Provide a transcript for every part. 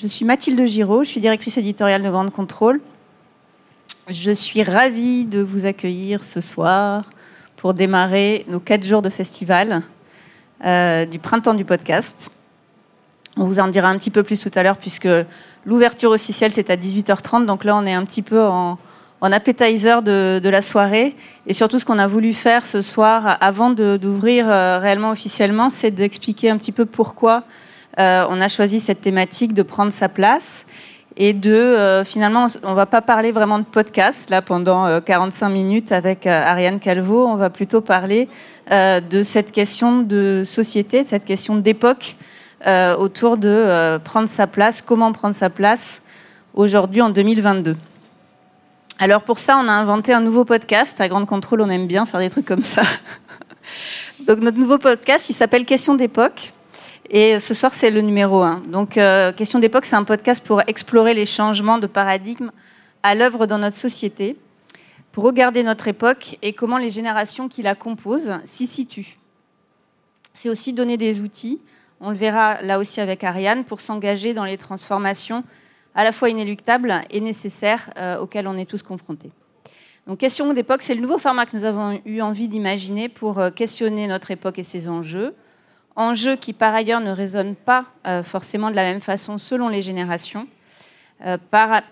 je suis Mathilde Giraud, je suis directrice éditoriale de Grande Contrôle. Je suis ravie de vous accueillir ce soir pour démarrer nos quatre jours de festival euh, du printemps du podcast. On vous en dira un petit peu plus tout à l'heure puisque l'ouverture officielle c'est à 18h30, donc là on est un petit peu en, en appetizer de, la soirée. Et surtout ce qu'on a voulu faire ce soir avant d'ouvrir euh, réellement officiellement, c'est d'expliquer un petit peu pourquoi euh, on a choisi cette thématique de prendre sa place et de euh, finalement on va pas parler vraiment de podcast là pendant 45 minutes avec Ariane Calvo, on va plutôt parler de cette question de société, de cette question d'époque autour de prendre sa place, comment prendre sa place aujourd'hui en 2022. Alors pour ça, on a inventé un nouveau podcast. À Grande Contrôle, on aime bien faire des trucs comme ça. Donc notre nouveau podcast, il s'appelle Question d'époque. Et ce soir, c'est le numéro 1. Donc euh, Question d'époque, c'est un podcast pour explorer les changements de paradigme à l'œuvre dans notre société, pour regarder notre époque et comment les générations qui la composent s'y situent. C'est aussi donner des outils, on le verra là aussi avec Ariane, pour s'engager dans les transformations à la fois inéluctable et nécessaire euh, auquel on est tous confrontés. Donc, question d'époque, c'est le nouveau format que nous avons eu envie d'imaginer pour euh, questionner notre époque et ses enjeux. Enjeux qui, par ailleurs, ne résonnent pas euh, forcément de la même façon selon les générations.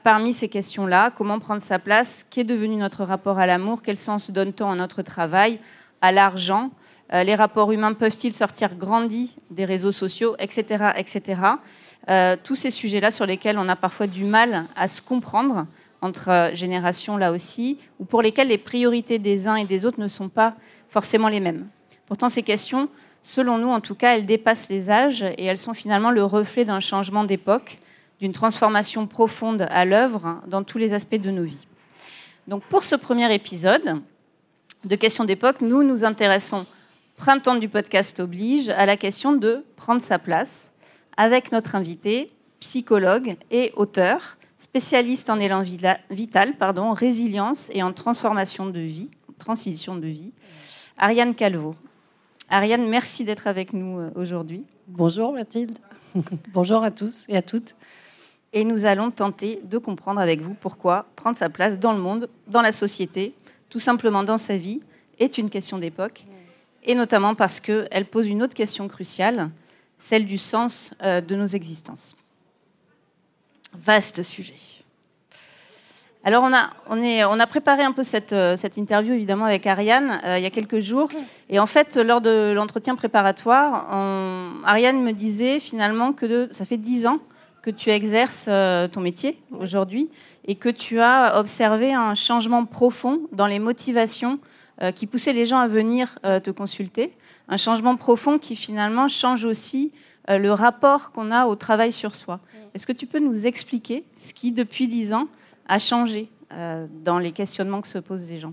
parmi ces questions-là, comment prendre sa place? Qu'est devenu notre rapport à l'amour? Quel sens donne-t-on à notre travail, à l'argent? Les rapports humains peuvent-ils sortir grandis des réseaux sociaux, etc., etc. Euh, tous ces sujets-là sur lesquels on a parfois du mal à se comprendre entre euh, générations là aussi, ou pour lesquels les priorités des uns et des autres ne sont pas forcément les mêmes. Pourtant, ces questions, selon nous en tout cas, elles dépassent les âges et elles sont finalement le reflet d'un changement d'époque, d'une transformation profonde à l'œuvre dans tous les aspects de nos vies. Donc pour ce premier épisode de questions d'époque, nous nous intéressons, printemps du podcast oblige, à la question de prendre sa place avec notre invité, psychologue et auteur, spécialiste en élan vital, pardon, résilience et en transformation de vie, transition de vie, Ariane Calvo. Ariane, merci d'être avec nous euh, aujourd'hui. Bonjour Mathilde. Bonjour à tous et à toutes. Et nous allons tenter de comprendre avec vous pourquoi prendre sa place dans le monde, dans la société, tout simplement dans sa vie, est une question d'époque, et notamment parce qu'elle pose une autre question cruciale, celle du sens euh, de nos existences. Vaste sujet. Alors on a, on, est, on a préparé un peu cette, euh, cette interview évidemment avec Ariane euh, il y a quelques jours. Et en fait, lors de l'entretien préparatoire, Ariane me disait finalement que ça fait dix ans que tu exerces ton métier aujourd'hui et que tu as observé un changement profond dans les motivations qui poussaient les gens à venir te consulter un changement profond qui finalement change aussi euh, le rapport qu'on a au travail sur soi. Est-ce que tu peux nous expliquer ce qui, depuis dix ans, a changé euh, dans les questionnements que se posent les gens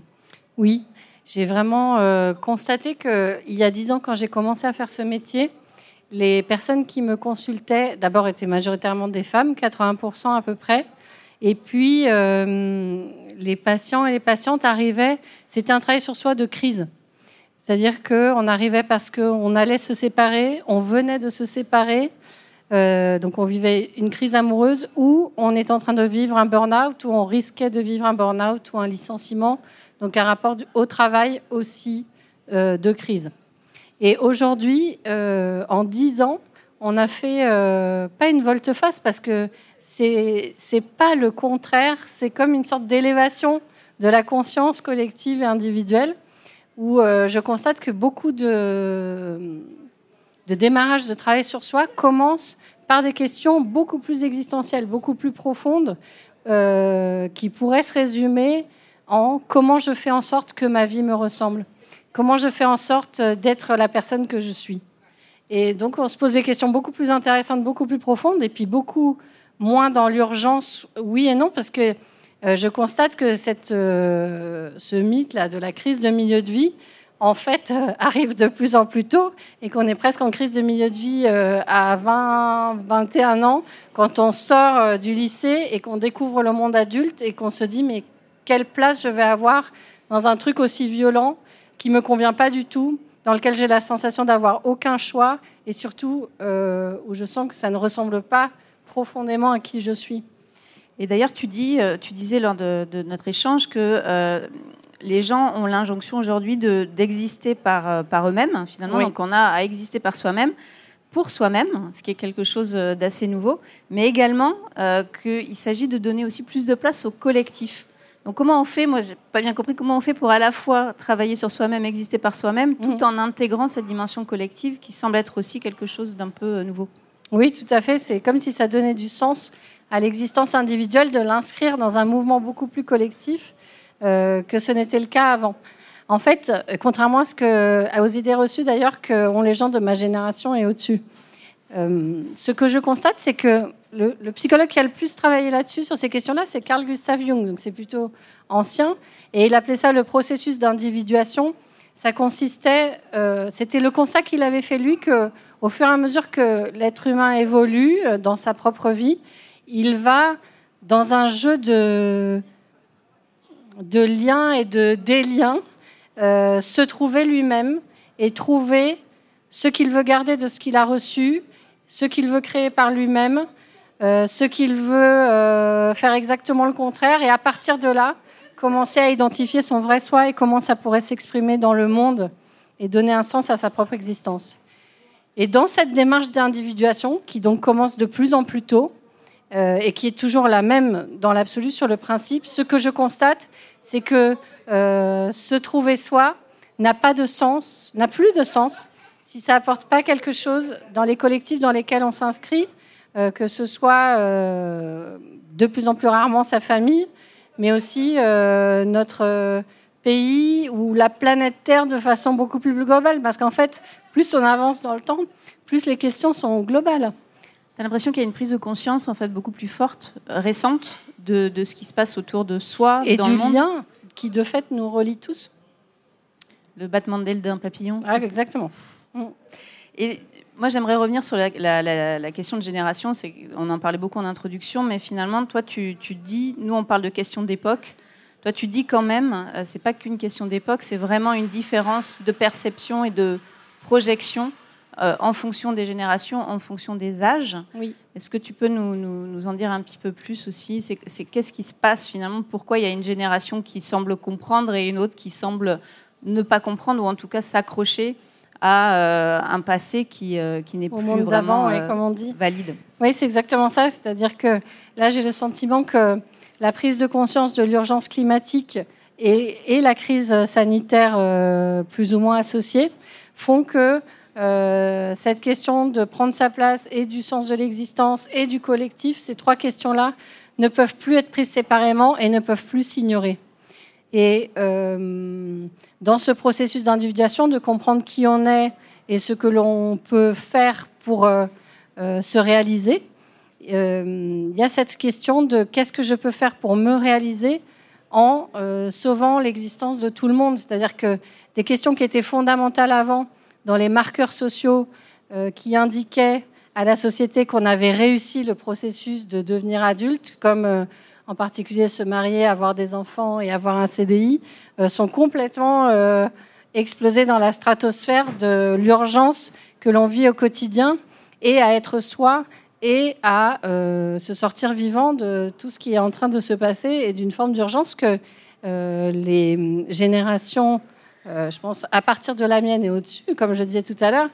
Oui, j'ai vraiment euh, constaté qu'il y a dix ans, quand j'ai commencé à faire ce métier, les personnes qui me consultaient, d'abord, étaient majoritairement des femmes, 80% à peu près. Et puis, les patients et les patientes arrivaient, c'était un travail sur soi de crise. C'est-à-dire qu'on arrivait parce qu'on allait se séparer, on venait de se séparer, euh, donc on vivait une crise amoureuse ou on est en train de vivre un burn-out ou on risquait de vivre un burn-out ou un licenciement, donc un rapport au travail aussi euh, de crise. Et aujourd'hui, euh, en dix ans, on a fait pas une volte-face parce que c'est c'est pas le contraire, c'est comme une sorte d'élévation de la conscience collective et individuelle où je constate que beaucoup de, de démarrage de travail sur soi commencent par des questions beaucoup plus existentielles, beaucoup plus profondes, euh, qui pourraient se résumer en comment je fais en sorte que ma vie me ressemble, comment je fais en sorte d'être la personne que je suis. Et donc on se pose des questions beaucoup plus intéressantes, beaucoup plus profondes, et puis beaucoup moins dans l'urgence, oui et non, parce que euh, je constate que cette, euh, ce mythe-là de la crise de milieu de vie, en fait, euh, arrive de plus en plus tôt et qu'on est presque en crise de milieu de vie à 20, 21 ans, quand on sort du lycée et qu'on découvre le monde adulte et qu'on se dit mais quelle place je vais avoir dans un truc aussi violent qui me convient pas du tout, dans lequel j'ai la sensation d'avoir aucun choix et surtout où je sens que ça ne ressemble pas profondément à qui je suis. Et d'ailleurs, tu disais lors de, notre échange que les gens ont l'injonction aujourd'hui d'exister par, par eux-mêmes, finalement. Donc on a à exister par soi-même pour soi-même, ce qui est quelque chose euh, d'assez nouveau, mais également euh, qu'il s'agit de donner aussi plus de place au collectif. Donc comment on fait, moi j'ai pas bien compris, comment on fait pour à la fois travailler sur soi-même, exister par soi-même, tout mhm. en intégrant cette dimension collective qui semble être aussi quelque chose d'un peu euh, nouveau. Oui, tout à fait. C'est comme si ça donnait du sens à l'existence individuelle de l'inscrire dans un mouvement beaucoup plus collectif que ce n'était le cas avant. En fait, contrairement que, aux idées reçues d'ailleurs qu'ont les gens de ma génération et au-dessus. Euh, ce que je constate, c'est que le, psychologue qui a le plus travaillé là-dessus, sur ces questions-là, c'est Carl Gustav Jung, donc c'est plutôt ancien, et il appelait ça le processus d'individuation. Ça consistait, euh, c'était le constat qu'il avait fait lui que, au fur et à mesure que l'être humain évolue euh, dans sa propre vie, il va dans un jeu de, de liens et de déliens euh, se trouver lui-même et trouver ce qu'il veut garder de ce qu'il a reçu, ce qu'il veut créer par lui-même, euh, ce qu'il veut euh, faire exactement le contraire, et à partir de là, commencer à identifier son vrai soi et comment ça pourrait s'exprimer dans le monde et donner un sens à sa propre existence. Et dans cette démarche d'individuation, qui donc commence de plus en plus tôt, et qui est toujours la même dans l'absolu sur le principe, ce que je constate, c'est que euh, se trouver soi n'a pas de sens, n'a plus de sens si ça apporte pas quelque chose dans les collectifs dans lesquels on s'inscrit, euh, que ce soit euh, de plus en plus rarement sa famille, mais aussi notre pays ou la planète Terre de façon beaucoup plus globale. Parce qu'en fait, plus on avance dans le temps, plus les questions sont globales. Tu as l'impression qu'il y a une prise de conscience en fait beaucoup plus forte, récente, de, de ce qui se passe autour de soi et dans du le monde. lien qui de fait nous relie tous. Le battement d'aile d'un papillon. Ah, exactement. Mm. Et moi, j'aimerais revenir sur la, question de génération. On en parlait beaucoup en introduction, mais finalement, toi, tu, dis, nous, on parle de question d'époque. Toi, tu dis quand même, euh, c'est pas qu'une question d'époque, c'est vraiment une différence de perception et de projection euh, en fonction des générations, en fonction des âges. Oui. Est-ce que tu peux nous, nous, en dire un petit peu plus aussi C'est qu'est-ce qui se passe finalement Pourquoi il y a une génération qui semble comprendre et une autre qui semble ne pas comprendre ou en tout cas s'accrocher à euh, un passé qui, euh, qui n'est plus vraiment comme on dit. valide Oui, c'est exactement ça. C'est-à-dire que là, j'ai le sentiment que la prise de conscience de l'urgence climatique et, et, la crise sanitaire plus ou moins associée font que euh, cette question de prendre sa place et du sens de l'existence et du collectif, ces trois questions-là ne peuvent plus être prises séparément et ne peuvent plus s'ignorer. Et euh, dans ce processus d'individuation, de comprendre qui on est et ce que l'on peut faire pour euh, se réaliser, il y a cette question de qu'est-ce que je peux faire pour me réaliser en sauvant l'existence de tout le monde. C'est-à-dire que des questions qui étaient fondamentales avant, dans les marqueurs sociaux euh, qui indiquaient à la société qu'on avait réussi le processus de devenir adulte, comme euh, en particulier se marier, avoir des enfants et avoir un CDI, euh, sont complètement explosés dans la stratosphère de l'urgence que l'on vit au quotidien et à être soi et à se sortir vivant de tout ce qui est en train de se passer et d'une forme d'urgence que les générations euh, je pense, à partir de la mienne et au-dessus, comme je disais tout à l'heure,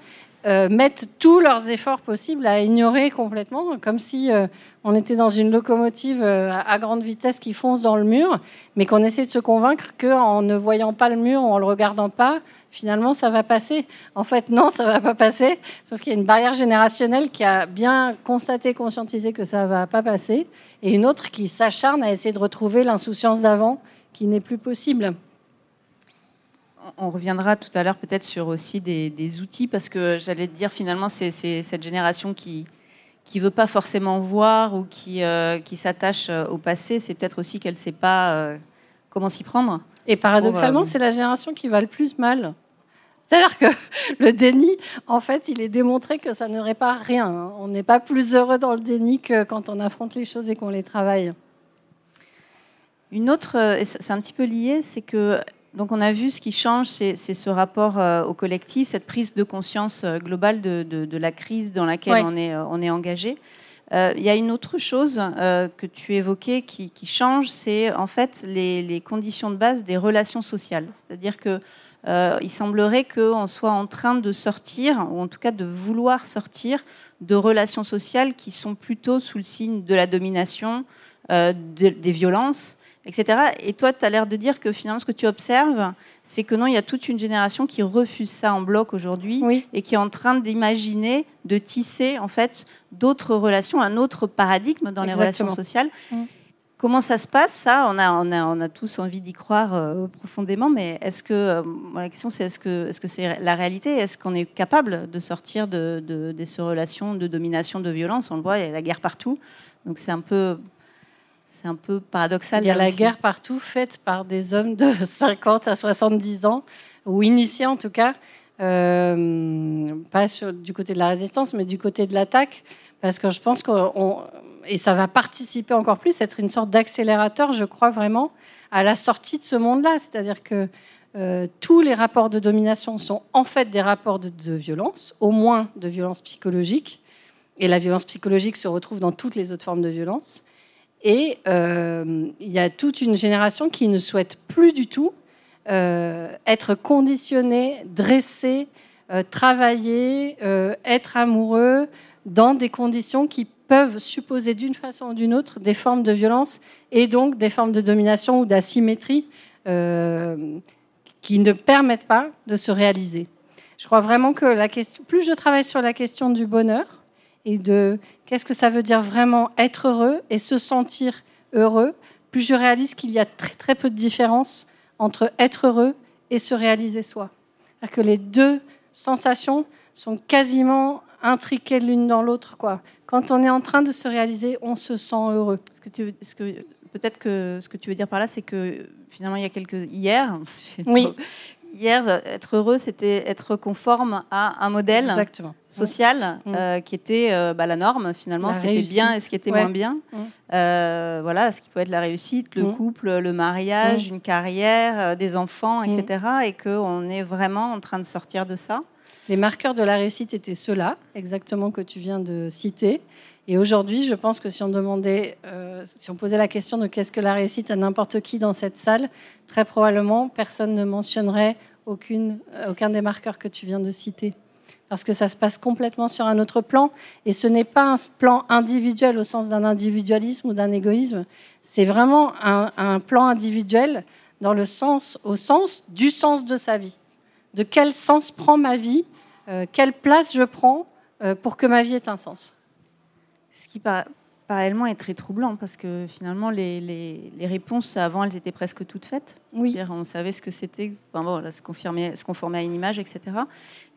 euh, mettent tous leurs efforts possibles à ignorer complètement, comme si euh, on était dans une locomotive à grande vitesse qui fonce dans le mur, mais qu'on essaie de se convaincre qu'en ne voyant pas le mur, en le regardant pas, finalement, ça va passer. En fait, non, ça va pas passer, sauf qu'il y a une barrière générationnelle qui a bien constaté, conscientisé que ça va pas passer, et une autre qui s'acharne à essayer de retrouver l'insouciance d'avant, qui n'est plus possible on reviendra tout à l'heure peut-être sur aussi des, outils, parce que j'allais te dire finalement, c'est cette génération qui qui veut pas forcément voir ou qui, euh, qui s'attache euh, au passé, c'est peut-être aussi qu'elle ne sait pas euh, comment s'y prendre. Et paradoxalement, c'est la génération qui va le plus mal. C'est-à-dire que le déni, en fait, il est démontré que ça ne répare rien. Hein. On n'est pas plus heureux dans le déni que quand on affronte les choses et qu'on les travaille. Une autre, c'est un petit peu lié, c'est que donc on a vu ce qui change, c'est ce rapport euh, au collectif, cette prise de conscience euh, globale de, la crise dans laquelle on, est, euh, on est engagé. il y a une autre chose que tu évoquais qui, change, c'est en fait les, les, conditions de base des relations sociales. C'est-à-dire que il semblerait qu'on soit en train de sortir, ou en tout cas de vouloir sortir, de relations sociales qui sont plutôt sous le signe de la domination, des violences, etc. Et toi, tu as l'air de dire que finalement, ce que tu observes, c'est que non, il y a toute une génération qui refuse ça en bloc aujourd'hui et qui est en train d'imaginer, de tisser en fait d'autres relations, un autre paradigme dans les relations sociales. Mm. Comment ça se passe ça? On a, on, a, on a tous envie d'y croire euh, profondément, mais est-ce que euh, la question c'est est-ce que est-ce que c'est la réalité? Est-ce qu'on est capable de sortir de, de, de, ces relations de domination, de violence? On le voit, il y a la guerre partout, donc c'est un peu c'est un peu paradoxal. Il y a la guerre partout, faite par des hommes de 50 à 70 ans, ou initiés en tout cas, euh, pas du côté de la résistance, mais du côté de l'attaque, parce que je pense que et ça va participer encore plus, être une sorte d'accélérateur, je crois vraiment, à la sortie de ce monde-là. C'est-à-dire que euh, tous les rapports de domination sont en fait des rapports de, de violence, au moins de violence psychologique, et la violence psychologique se retrouve dans toutes les autres formes de violence. Et euh, il y a toute une génération qui ne souhaite plus du tout euh, être conditionnée, dressée, euh, travailler, être amoureux dans des conditions qui peuvent supposer d'une façon ou d'une autre des formes de violence et donc des formes de domination ou d'asymétrie qui ne permettent pas de se réaliser. Je crois vraiment que la question, plus je travaille sur la question du bonheur, et de qu'est-ce que ça veut dire vraiment être heureux et se sentir heureux, plus je réalise qu'il y a très très peu de différence entre être heureux et se réaliser soi. cest que les deux sensations sont quasiment intriquées l'une dans l'autre. Quoi. Quand on est en train de se réaliser, on se sent heureux. Ce que tu, ce que, peut-être que ce que tu veux dire par là, c'est que finalement, il y a quelques hier, oui. Hier, être heureux, c'était être conforme à un modèle social mm. euh, qui était euh, bah, la norme finalement, ce qui était bien et ce qui était moins bien. Mm. Euh, voilà, ce qui peut être la réussite, le couple, le mariage, une carrière, des enfants, etc. Et qu'on est vraiment en train de sortir de ça. Les marqueurs de la réussite étaient ceux-là, exactement que tu viens de citer. Et aujourd'hui, je pense que si on demandait, euh, si on posait la question de qu'est-ce que la réussite à n'importe qui dans cette salle, très probablement personne ne mentionnerait euh, aucun des marqueurs que tu viens de citer. Parce que ça se passe complètement sur un autre plan. Et ce n'est pas un plan individuel au sens d'un individualisme ou d'un égoïsme. C'est vraiment un, plan individuel dans le sens, au sens du sens de sa vie. De quel sens prend ma vie euh, Quelle place je prends pour que ma vie ait un sens? Ce qui parallèlement est très troublant parce que finalement les, les, réponses avant elles étaient presque toutes faites. Oui. On savait ce que c'était, enfin se, confirmer, se conformer à une image, etc.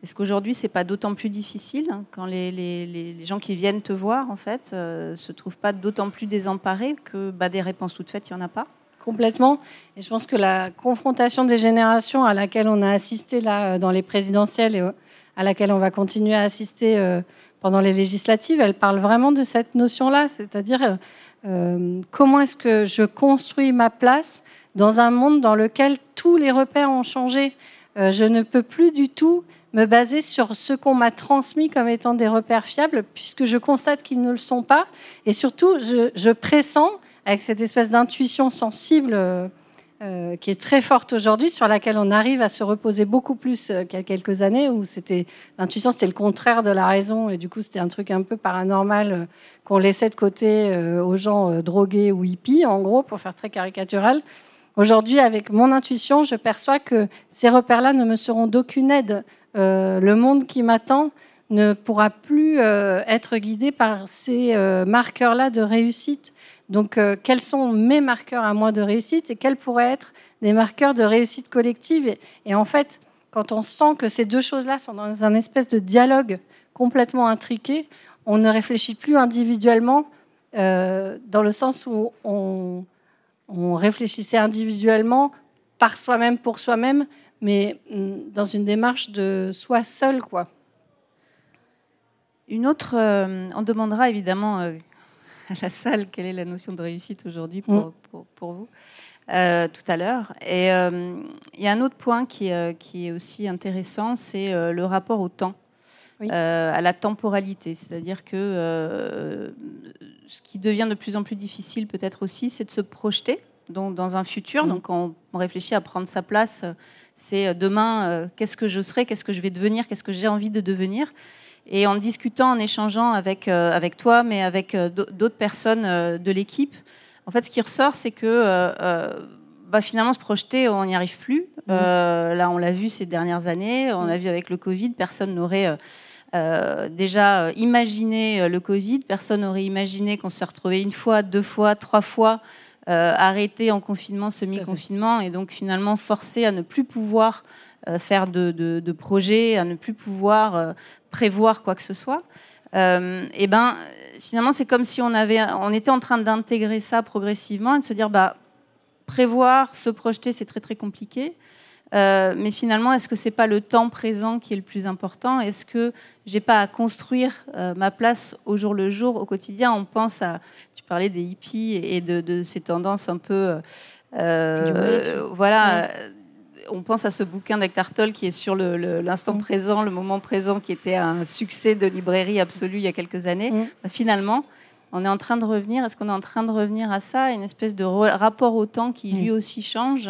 Est-ce qu'aujourd'hui c'est pas d'autant plus difficile hein, quand les, les, gens qui viennent te voir en fait euh, se trouvent pas d'autant plus désemparés que bah, des réponses toutes faites il y en a pas? Complètement. Et je pense que la confrontation des générations à laquelle on a assisté là dans les présidentielles et à laquelle on va continuer à assister euh, pendant les législatives, elle parle vraiment de cette notion-là, c'est-à-dire euh, euh, comment est-ce que je construis ma place dans un monde dans lequel tous les repères ont changé? Euh, je ne peux plus du tout me baser sur ce qu'on m'a transmis comme étant des repères fiables, puisque je constate qu'ils ne le sont pas. Et surtout, je pressens, avec cette espèce d'intuition sensible euh, qui est très forte aujourd'hui, sur laquelle on arrive à se reposer beaucoup plus euh, qu'il y a quelques années, où c'était l'intuition, c'était le contraire de la raison, et du coup c'était un truc un peu paranormal euh, qu'on laissait de côté aux gens drogués ou hippies, en gros, pour faire très caricatural. Aujourd'hui, avec mon intuition, je perçois que ces repères-là ne me seront d'aucune aide. le monde qui m'attend ne pourra plus être guidé par ces marqueurs-là de réussite donc, euh, quels sont mes marqueurs à moi de réussite et quels pourraient être des marqueurs de réussite collective et, en fait, quand on sent que ces deux choses-là sont dans un espèce de dialogue complètement intriqué, on ne réfléchit plus individuellement euh, dans le sens où on, réfléchissait individuellement par soi-même, pour soi-même, mais mm, dans une démarche de soi seul, quoi. Une autre, euh, on demandera évidemment à la salle quelle est la notion de réussite aujourd'hui pour, mm. pour, vous euh, tout à l'heure. Et euh, il y a un autre point qui, euh, qui est aussi intéressant, c'est le rapport au temps. à la temporalité. C'est-à-dire que ce qui devient de plus en plus difficile peut-être aussi, c'est de se projeter donc, dans un futur. Mmh. Donc on, réfléchit à prendre sa place. C'est demain, qu'est-ce que je serai, qu'est-ce que je vais devenir, qu'est-ce que j'ai envie de devenir. Et en discutant, en échangeant avec, avec toi, mais avec d'autres personnes de l'équipe, en fait, ce qui ressort, c'est que bah, finalement, se projeter, on n'y arrive plus. Mmh. Euh, là, on l'a vu ces dernières années, on l'a mmh. vu avec le Covid, personne n'aurait euh, euh, déjà imaginé le Covid, personne n'aurait imaginé qu'on se retrouvait une fois, deux fois, trois fois arrêté en confinement, semi-confinement, et donc finalement forcé à ne plus pouvoir faire de, de, projets, à ne plus pouvoir prévoir quoi que ce soit. et ben, finalement, c'est comme si on avait, on était en train d'intégrer ça progressivement et de se dire, bah prévoir, se projeter, c'est très très compliqué. Euh, mais finalement, est-ce que c'est pas le temps présent qui est le plus important? Est-ce que j'ai pas à construire euh, ma place au jour le jour, au quotidien? On pense à, tu parlais des hippies et de, ces tendances un peu, euh, voilà. On pense à ce bouquin d'Hector Toll qui est sur l'instant mm. présent, le moment présent, qui était un succès de librairie absolu il y a quelques années. Mm. Bah, finalement, on est en train de revenir, est-ce qu'on est en train de revenir à ça, une espèce de rapport au temps qui lui aussi change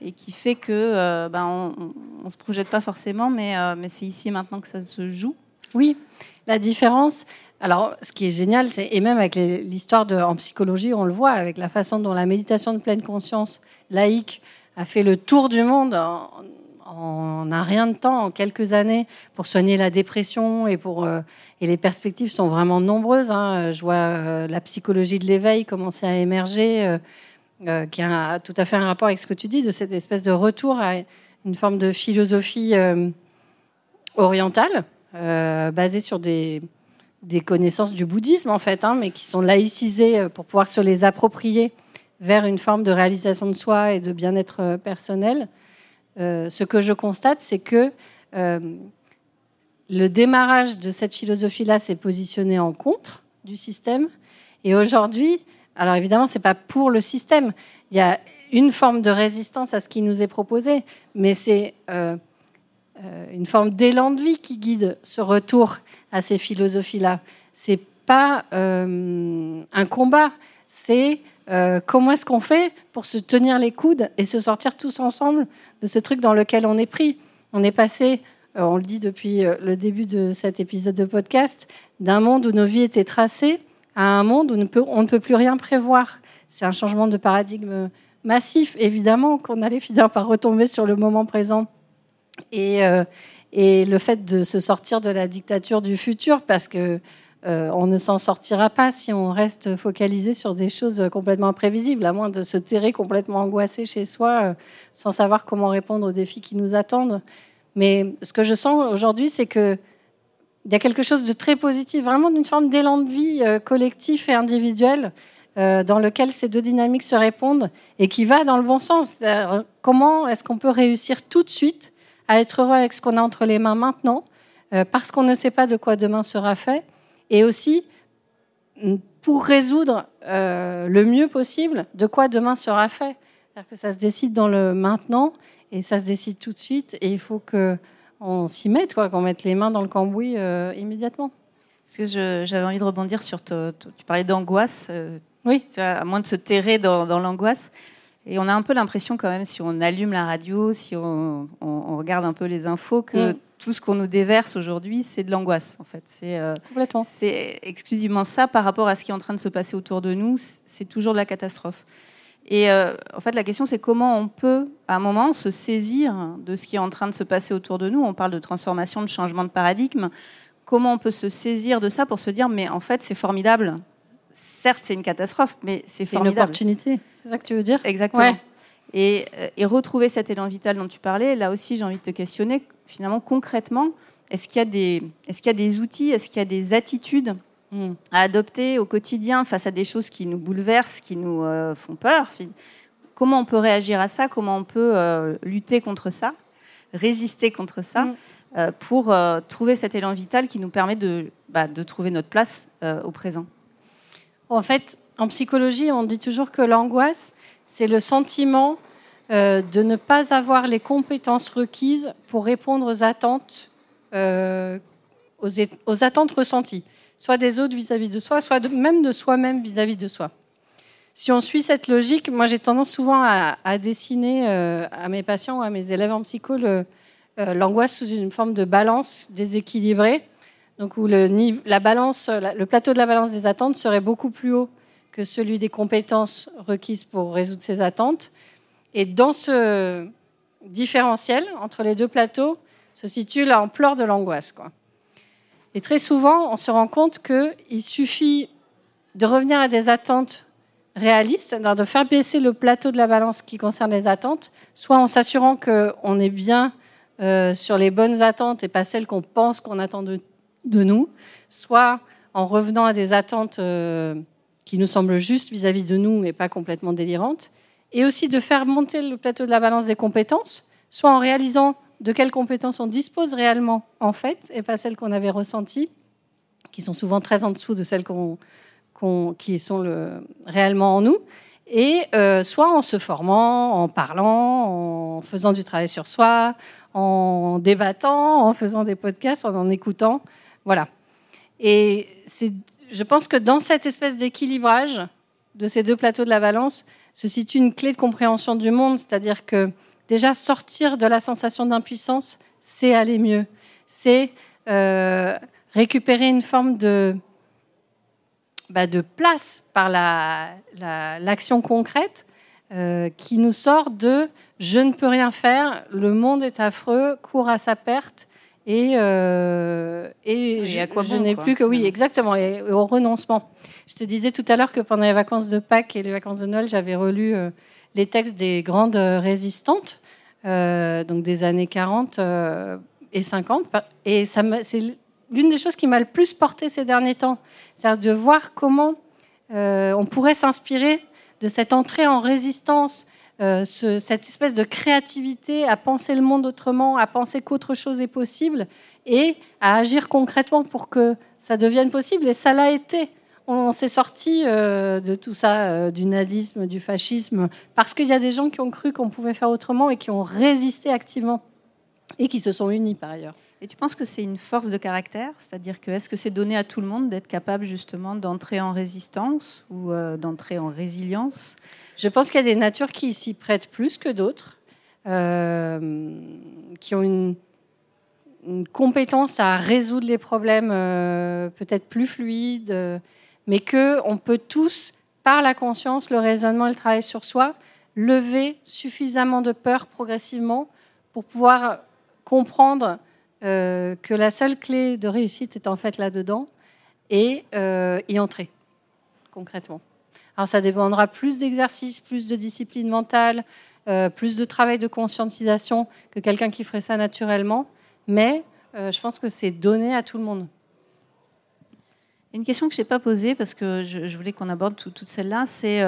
et qui fait que euh, ben, on ne se projette pas forcément, mais, euh, mais c'est ici et maintenant que ça se joue. Oui, la différence. Alors, ce qui est génial, c'est et même avec l'histoire en psychologie, on le voit avec la façon dont la méditation de pleine conscience laïque a fait le tour du monde en un rien de temps, en quelques années, pour soigner la dépression et pour euh, et les perspectives sont vraiment nombreuses. Hein. Je vois euh, la psychologie de l'éveil commencer à émerger, euh, qui a tout à fait un rapport avec ce que tu dis de cette espèce de retour à une forme de philosophie orientale basée sur des des connaissances du bouddhisme en fait, hein, mais qui sont laïcisées pour pouvoir se les approprier vers une forme de réalisation de soi et de bien-être personnel. Euh, ce que je constate, c'est que euh, le démarrage de cette philosophie-là s'est positionné en contre du système. Et aujourd'hui, alors évidemment, ce n'est pas pour le système. Il y a une forme de résistance à ce qui nous est proposé, mais c'est euh, une forme d'élan de vie qui guide ce retour à ces philosophies-là. C'est pas un combat, c'est euh, comment est-ce qu'on fait pour se tenir les coudes et se sortir tous ensemble de ce truc dans lequel on est pris On est passé, euh, on le dit depuis euh, le début de cet épisode de podcast, d'un monde où nos vies étaient tracées à un monde où on ne peut, plus rien prévoir. C'est un changement de paradigme massif, évidemment, qu'on allait finir par retomber sur le moment présent. Et, et le fait de se sortir de la dictature du futur, parce que euh, on ne s'en sortira pas si on reste focalisé sur des choses complètement imprévisibles, à moins de se terrer complètement angoissé chez soi, euh, sans savoir comment répondre aux défis qui nous attendent. Mais ce que je sens aujourd'hui, c'est qu'il y a quelque chose de très positif, vraiment d'une forme d'élan de vie euh, collectif et individuel, dans lequel ces deux dynamiques se répondent et qui va dans le bon sens. Comment est-ce qu'on peut réussir tout de suite à être heureux avec ce qu'on a entre les mains maintenant, parce qu'on ne sait pas de quoi demain sera fait et aussi pour résoudre euh, le mieux possible de quoi demain sera fait. C'est-à-dire que ça se décide dans le maintenant et ça se décide tout de suite et il faut qu'on s'y mette, quoi, qu'on mette les mains dans le cambouis euh, immédiatement. Parce que j'avais envie de rebondir sur, tu parlais d'angoisse, euh, oui. à moins de se terrer dans, l'angoisse. Et on a un peu l'impression quand même, si on allume la radio, si on, regarde un peu les infos, que mm tout ce qu'on nous déverse aujourd'hui, c'est de l'angoisse, en fait. C'est euh, C'est exclusivement ça par rapport à ce qui est en train de se passer autour de nous. C'est toujours de la catastrophe. Et euh, en fait, la question, c'est comment on peut, à un moment, se saisir de ce qui est en train de se passer autour de nous. On parle de transformation, de changement de paradigme. Comment on peut se saisir de ça pour se dire, mais en fait, c'est formidable. Certes, c'est une catastrophe, mais c'est formidable. C'est une opportunité. C'est ça que tu veux dire? Exactement. Et, euh, et, retrouver cet élan vital dont tu parlais, là aussi, j'ai envie de te questionner. Finalement concrètement, est-ce qu'il y, a des, est-ce qu'il y a des outils, est-ce qu'il y a des attitudes hmm. à adopter au quotidien face à des choses qui nous bouleversent, qui nous euh, font peur Comment on peut réagir à ça? Comment on peut euh, lutter contre ça? Résister contre ça euh, pour trouver cet élan vital qui nous permet de, bah, de trouver notre place au présent? En fait, en psychologie, on dit toujours que l'angoisse, c'est le sentiment euh, de ne pas avoir les compétences requises pour répondre aux attentes euh, aux, attentes ressenties, soit des autres vis-à-vis de soi, soit même de soi-même vis-à-vis de soi. Si on suit cette logique, moi j'ai tendance souvent à, dessiner euh, à mes patients ou à mes élèves en psycho l'angoisse sous une forme de balance déséquilibrée, donc où la balance, le plateau de la balance des attentes serait beaucoup plus haut que celui des compétences requises pour résoudre ces attentes. Et dans ce différentiel entre les deux plateaux se situe l'ampleur de l'angoisse. Et très souvent, on se rend compte qu'il suffit de revenir à des attentes réalistes, de faire baisser le plateau de la balance qui concerne les attentes, soit en s'assurant qu'on est bien euh, sur les bonnes attentes et pas celles qu'on pense qu'on attend de, nous, soit en revenant à des attentes euh, qui nous semblent justes vis-à-vis de nous, mais pas complètement délirantes, et aussi de faire monter le plateau de la balance des compétences, soit en réalisant de quelles compétences on dispose réellement en fait, et pas celles qu'on avait ressenties, qui sont souvent très en dessous de celles qui sont le, réellement en nous, et euh, soit en se formant, en parlant, en faisant du travail sur soi, en débattant, en faisant des podcasts, en en écoutant. Voilà. Et je pense que dans cette espèce d'équilibrage de ces deux plateaux de la balance se situe une clé de compréhension du monde, c'est-à-dire que déjà sortir de la sensation d'impuissance, c'est aller mieux, c'est euh, récupérer une forme de, bah, place par l'action la, concrète euh, qui nous sort de je ne peux rien faire, le monde est affreux, court à sa perte. Et, euh, et, je, n'ai plus que oui, exactement, et, au renoncement. Je te disais tout à l'heure que pendant les vacances de Pâques et les vacances de Noël, j'avais relu euh, les textes des grandes résistantes, donc des années 40 et 50. Et c'est l'une des choses qui m'a le plus porté ces derniers temps. C'est-à-dire de voir comment on pourrait s'inspirer de cette entrée en résistance, euh, cette espèce de créativité à penser le monde autrement, à penser qu'autre chose est possible et à agir concrètement pour que ça devienne possible. Et ça l'a été. On, s'est sorti euh, de tout ça, euh, du nazisme, du fascisme, parce qu'il y a des gens qui ont cru qu'on pouvait faire autrement et qui ont résisté activement et qui se sont unis par ailleurs. Et tu penses que c'est une force de caractère? C'est-à-dire que est-ce que c'est donné à tout le monde d'être capable justement d'entrer en résistance ou euh, d'entrer en résilience? Je pense qu'il y a des natures qui s'y prêtent plus que d'autres, euh, qui ont une, compétence à résoudre les problèmes euh, peut-être plus fluides, mais que on peut tous, par la conscience, le raisonnement et le travail sur soi, lever suffisamment de peur progressivement pour pouvoir comprendre euh, que la seule clé de réussite est en fait là-dedans et euh, y entrer concrètement. Alors ça dépendra plus d'exercices, plus de discipline mentale, euh, plus de travail de conscientisation que quelqu'un qui ferait ça naturellement, mais je pense que c'est donné à tout le monde. Une question que je n'ai pas posée parce que je, voulais qu'on aborde toute celle-là, c'est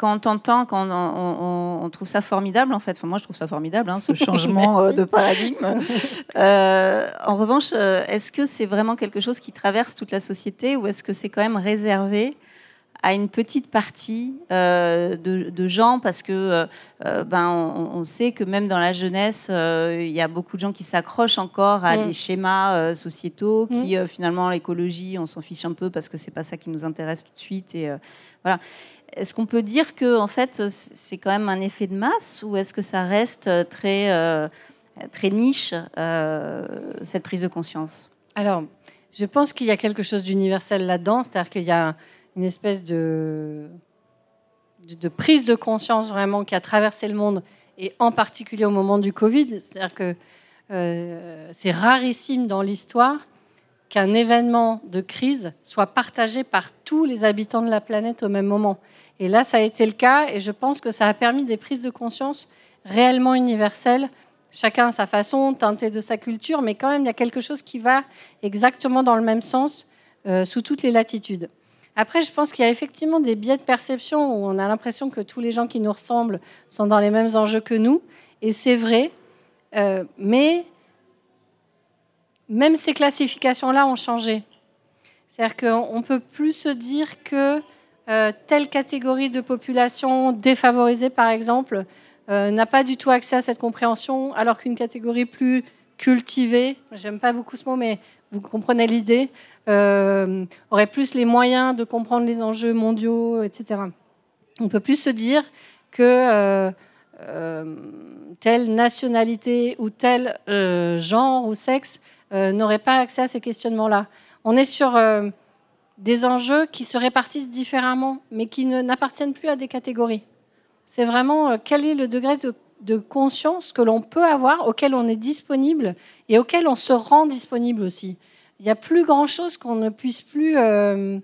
quand on t'entend, quand on, trouve ça formidable, en fait, enfin, moi je trouve ça formidable, hein, ce changement euh, de paradigme. Euh, en revanche, euh, est-ce que c'est vraiment quelque chose qui traverse toute la société ou est-ce que c'est quand même réservé à une petite partie de, gens parce que ben, on, sait que même dans la jeunesse, il y a beaucoup de gens qui s'accrochent encore à mm. des schémas sociétaux, qui mm. finalement l'écologie, on s'en fiche un peu parce que c'est pas ça qui nous intéresse tout de suite et voilà. Est-ce qu'on peut dire que en fait c'est quand même un effet de masse ou est-ce que ça reste très euh, très niche euh, cette prise de conscience? Alors, je pense qu'il y a quelque chose d'universel là-dedans, c'est-à-dire qu'il y a une espèce de, prise de conscience vraiment qui a traversé le monde et en particulier au moment du Covid, c'est-à-dire que euh, c'est rarissime dans l'histoire qu'un événement de crise soit partagé par tous les habitants de la planète au même moment. Et là, ça a été le cas, et je pense que ça a permis des prises de conscience réellement universelles, chacun à sa façon, teintées de sa culture, mais quand même, il y a quelque chose qui va exactement dans le même sens euh, sous toutes les latitudes. Après, je pense qu'il y a effectivement des biais de perception où on a l'impression que tous les gens qui nous ressemblent sont dans les mêmes enjeux que nous, et c'est vrai, euh, mais même ces classifications-là ont changé. C'est-à-dire qu'on ne peut plus se dire que euh, telle catégorie de population défavorisée, par exemple, euh, n'a pas du tout accès à cette compréhension, alors qu'une catégorie plus cultivés, j'aime pas beaucoup ce mot, mais vous comprenez l'idée, euh, auraient plus les moyens de comprendre les enjeux mondiaux, etc. On peut plus se dire que euh, euh, telle nationalité ou tel genre ou sexe n'aurait pas accès à ces questionnements-là. On est sur des enjeux qui se répartissent différemment, mais qui n'appartiennent plus à des catégories. C'est vraiment quel est le degré de de conscience que l'on peut avoir, auquel on est disponible et auquel on se rend disponible aussi. Il n'y a plus grand-chose qu'on ne puisse plus euh,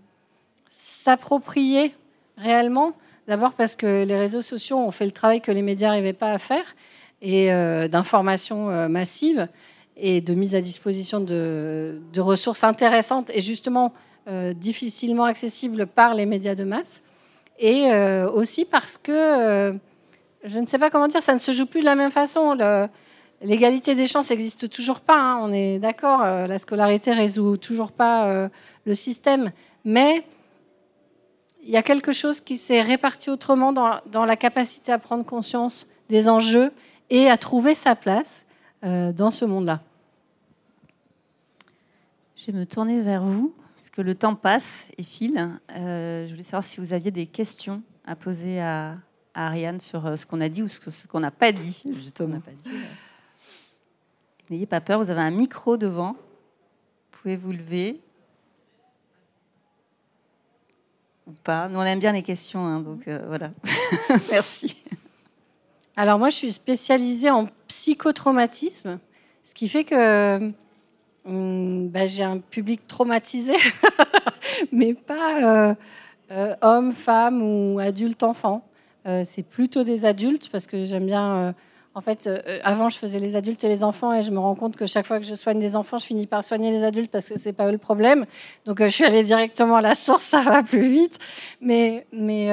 s'approprier réellement. D'abord parce que les réseaux sociaux ont fait le travail que les médias n'arrivaient pas à faire, et euh, d'information euh, massive et de mise à disposition de, ressources intéressantes et justement difficilement accessibles par les médias de masse. Et aussi parce que je ne sais pas comment dire, ça ne se joue plus de la même façon. L'égalité des chances n'existe toujours pas, hein, on est d'accord, euh, la scolarité résout toujours pas euh, le système, mais il y a quelque chose qui s'est réparti autrement dans, la capacité à prendre conscience des enjeux et à trouver sa place euh, dans ce monde-là. Je vais me tourner vers vous, parce que le temps passe et file. je voulais savoir si vous aviez des questions à poser à, Ariane sur euh, ce qu'on a dit ou ce qu'on n'a pas dit, justement. N'ayez pas peur, vous avez un micro devant. Vous pouvez vous lever. Ou pas. Nous, on aime bien les questions, hein, donc euh, voilà. Merci. Alors, moi, je suis spécialisée en psychotraumatisme, ce qui fait que hum, bah, j'ai un public traumatisé, mais pas euh, homme, femme ou adulte, enfant. Euh, c'est plutôt des adultes parce que j'aime bien. Euh, en fait, euh, avant, je faisais les adultes et les enfants et je me rends compte que chaque fois que je soigne des enfants, je finis par soigner les adultes parce que c'est pas eux le problème. Donc, je suis allée directement à la source, ça va plus vite. Mais, mais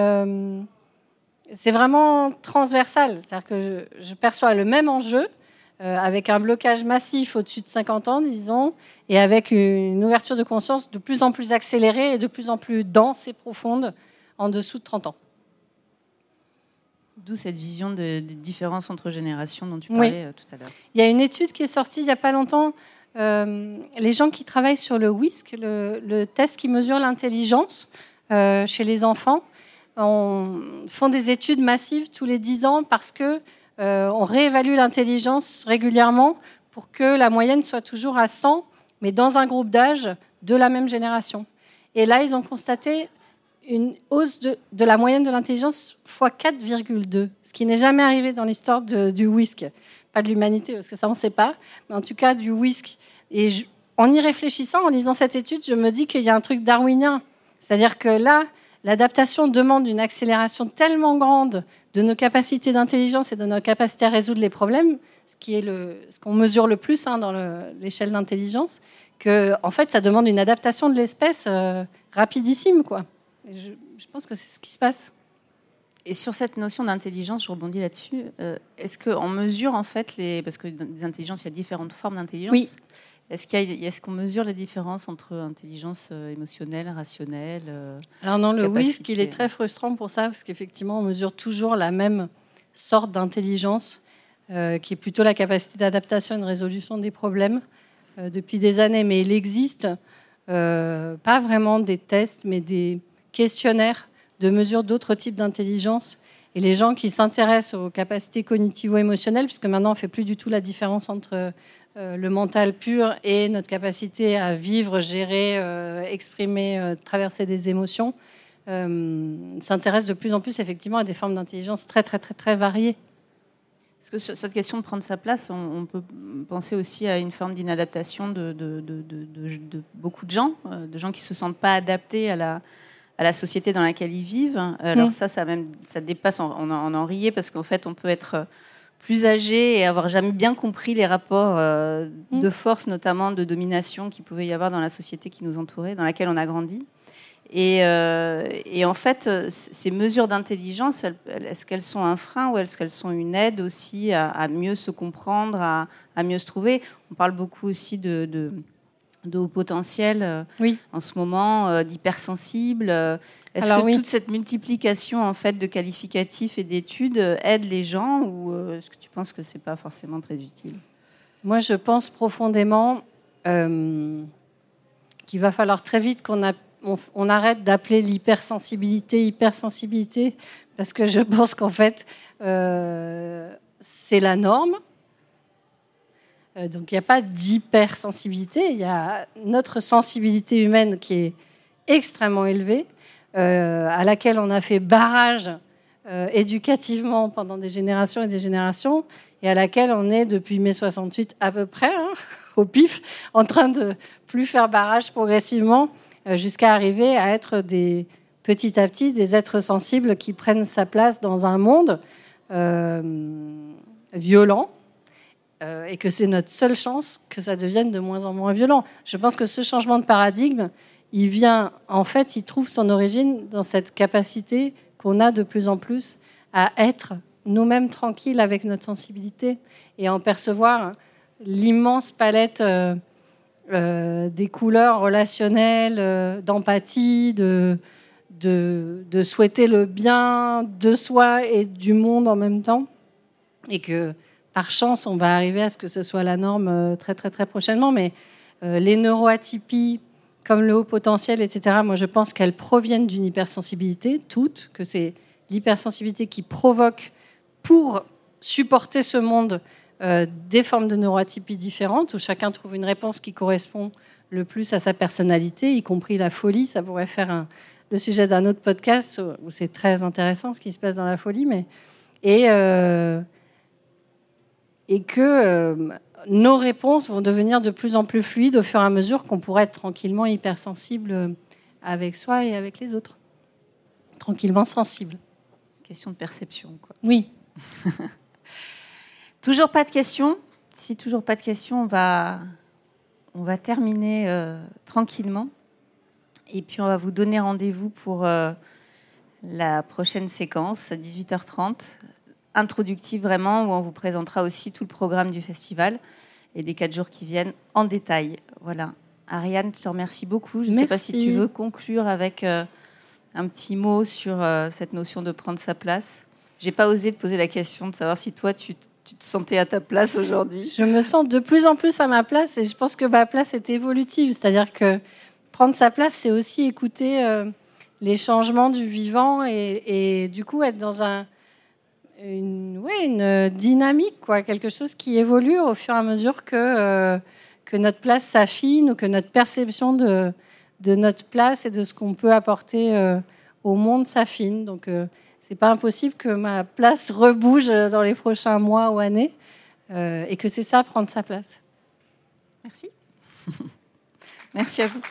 c'est vraiment transversal. C'est-à-dire que je, perçois le même enjeu avec un blocage massif au-dessus de 50 ans, disons, et avec une ouverture de conscience de plus en plus accélérée et de plus en plus dense et profonde en dessous de 30 ans. D'où cette vision de, différence entre générations dont tu parlais euh, tout à l'heure. Il y a une étude qui est sortie il n'y a pas longtemps. Euh, les gens qui travaillent sur le WISC, le, test qui mesure l'intelligence euh, chez les enfants, on, font des études massives tous les 10 ans parce que on réévalue l'intelligence régulièrement pour que la moyenne soit toujours à 100, mais dans un groupe d'âge de la même génération. Et là, ils ont constaté une hausse de, la moyenne de l'intelligence fois 4,2, ce qui n'est jamais arrivé dans l'histoire du WISC. Pas de l'humanité, parce que ça, on ne sait pas, mais en tout cas du WISC. Et en y réfléchissant, en lisant cette étude, je me dis qu'il y a un truc darwinien. C'est-à-dire que là, l'adaptation demande une accélération tellement grande de nos capacités d'intelligence et de nos capacités à résoudre les problèmes, ce qu'on mesure le plus hein, dans l'échelle d'intelligence, que en fait, ça demande une adaptation de l'espèce euh, rapidissime, quoi je, pense que c'est ce qui se passe. Et sur cette notion d'intelligence, je rebondis là-dessus. Euh, est-ce qu'on mesure en fait les. Parce que dans les intelligences, il y a différentes formes d'intelligence. Oui. Est-ce qu'on est qu'on mesure la différence entre intelligence euh, émotionnelle, rationnelle euh, Alors, non, le oui, qu'il est très frustrant pour ça, parce qu'effectivement, on mesure toujours la même sorte d'intelligence, qui est plutôt la capacité d'adaptation et de résolution des problèmes depuis des années. Mais il existe pas vraiment des tests, mais des questionnaires de mesure d'autres types d'intelligence. Et les gens qui s'intéressent aux capacités cognitivo-émotionnelles, puisque maintenant on ne fait plus du tout la différence entre euh, le mental pur et notre capacité à vivre, gérer, euh, exprimer, euh, traverser des émotions, s'intéressent de plus en plus effectivement à des formes d'intelligence très très très très variées. Parce que cette question de prendre sa place, on, peut penser aussi à une forme d'inadaptation de, de, de, beaucoup de gens, de gens qui ne se sentent pas adaptés à la, à la société dans laquelle ils vivent. Alors mm. ça, ça, même, ça dépasse, on, en riait parce qu'en fait, on peut être euh, plus âgé et avoir jamais bien compris les rapports euh, mm. de force, notamment de domination qui pouvait y avoir dans la société qui nous entourait, dans laquelle on a grandi. Et, euh, en fait, ces mesures d'intelligence, est-ce qu'elles sont un frein ou est-ce qu'elles sont une aide aussi à, mieux se comprendre, à, mieux se trouver? On parle beaucoup aussi de de haut potentiel euh, oui. en ce moment, euh, d'hypersensibles. Euh, est-ce que toute cette multiplication en fait de qualificatifs et d'études aide les gens ou est-ce que tu penses que c'est pas forcément très utile? Moi, je pense profondément euh, qu'il va falloir très vite qu'on on, arrête d'appeler l'hypersensibilité hypersensibilité, parce que je pense qu'en fait, euh, c'est la norme. Euh, donc il n'y a pas d'hypersensibilité, il y a notre sensibilité humaine qui est extrêmement élevée, à laquelle on a fait barrage éducativement pendant des générations et des générations, et à laquelle on est depuis mai 68 à peu près, hein, au pif, en train de plus faire barrage progressivement euh, jusqu'à arriver à être des, petit à petit des êtres sensibles qui prennent sa place dans un monde euh, violent euh, et que c'est notre seule chance que ça devienne de moins en moins violent. Je pense que ce changement de paradigme, il vient, en fait, il trouve son origine dans cette capacité qu'on a de plus en plus à être nous-mêmes tranquilles avec notre sensibilité et en percevoir l'immense palette euh, euh, des couleurs relationnelles, d'empathie, de, de, souhaiter le bien de soi et du monde en même temps. Et que par chance, on va arriver à ce que ce soit la norme très très très prochainement. Mais les neuroatypies, comme le haut potentiel, etc., moi je pense qu'elles proviennent d'une hypersensibilité, toutes, que c'est l'hypersensibilité qui provoque pour supporter ce monde euh, des formes de neuroatypie différentes, où chacun trouve une réponse qui correspond le plus à sa personnalité, y compris la folie. Ça pourrait faire le sujet d'un autre podcast où c'est très intéressant ce qui se passe dans la folie. Mais, et, euh, et que euh, nos réponses vont devenir de plus en plus fluides au fur et à mesure qu'on pourrait être tranquillement hypersensible avec soi et avec les autres. Tranquillement sensible. Question de perception. Quoi. Oui. toujours pas de questions? Si toujours pas de questions, on va, on va terminer euh, tranquillement. Et puis on va vous donner rendez-vous pour euh, la prochaine séquence à 18h30, introductive vraiment, où on vous présentera aussi tout le programme du festival et des quatre jours qui viennent en détail. Voilà. Ariane, je te remercie beaucoup. Je ne sais pas si tu veux conclure avec euh, un petit mot sur cette notion de prendre sa place. J'ai pas osé te poser la question de savoir si toi, tu, te sentais à ta place aujourd'hui. Je me sens de plus en plus à ma place et je pense que ma place est évolutive. C'est-à-dire que prendre sa place, c'est aussi écouter euh, les changements du vivant et, du coup être dans un, une, ouais, une dynamique, quoi, quelque chose qui évolue au fur et à mesure que, euh, notre place s'affine ou que notre perception de, notre place et de ce qu'on peut apporter euh, au monde s'affine. Donc, c'est pas impossible que ma place rebouge dans les prochains mois ou années euh, et que c'est ça prendre sa place. Merci. Merci à vous.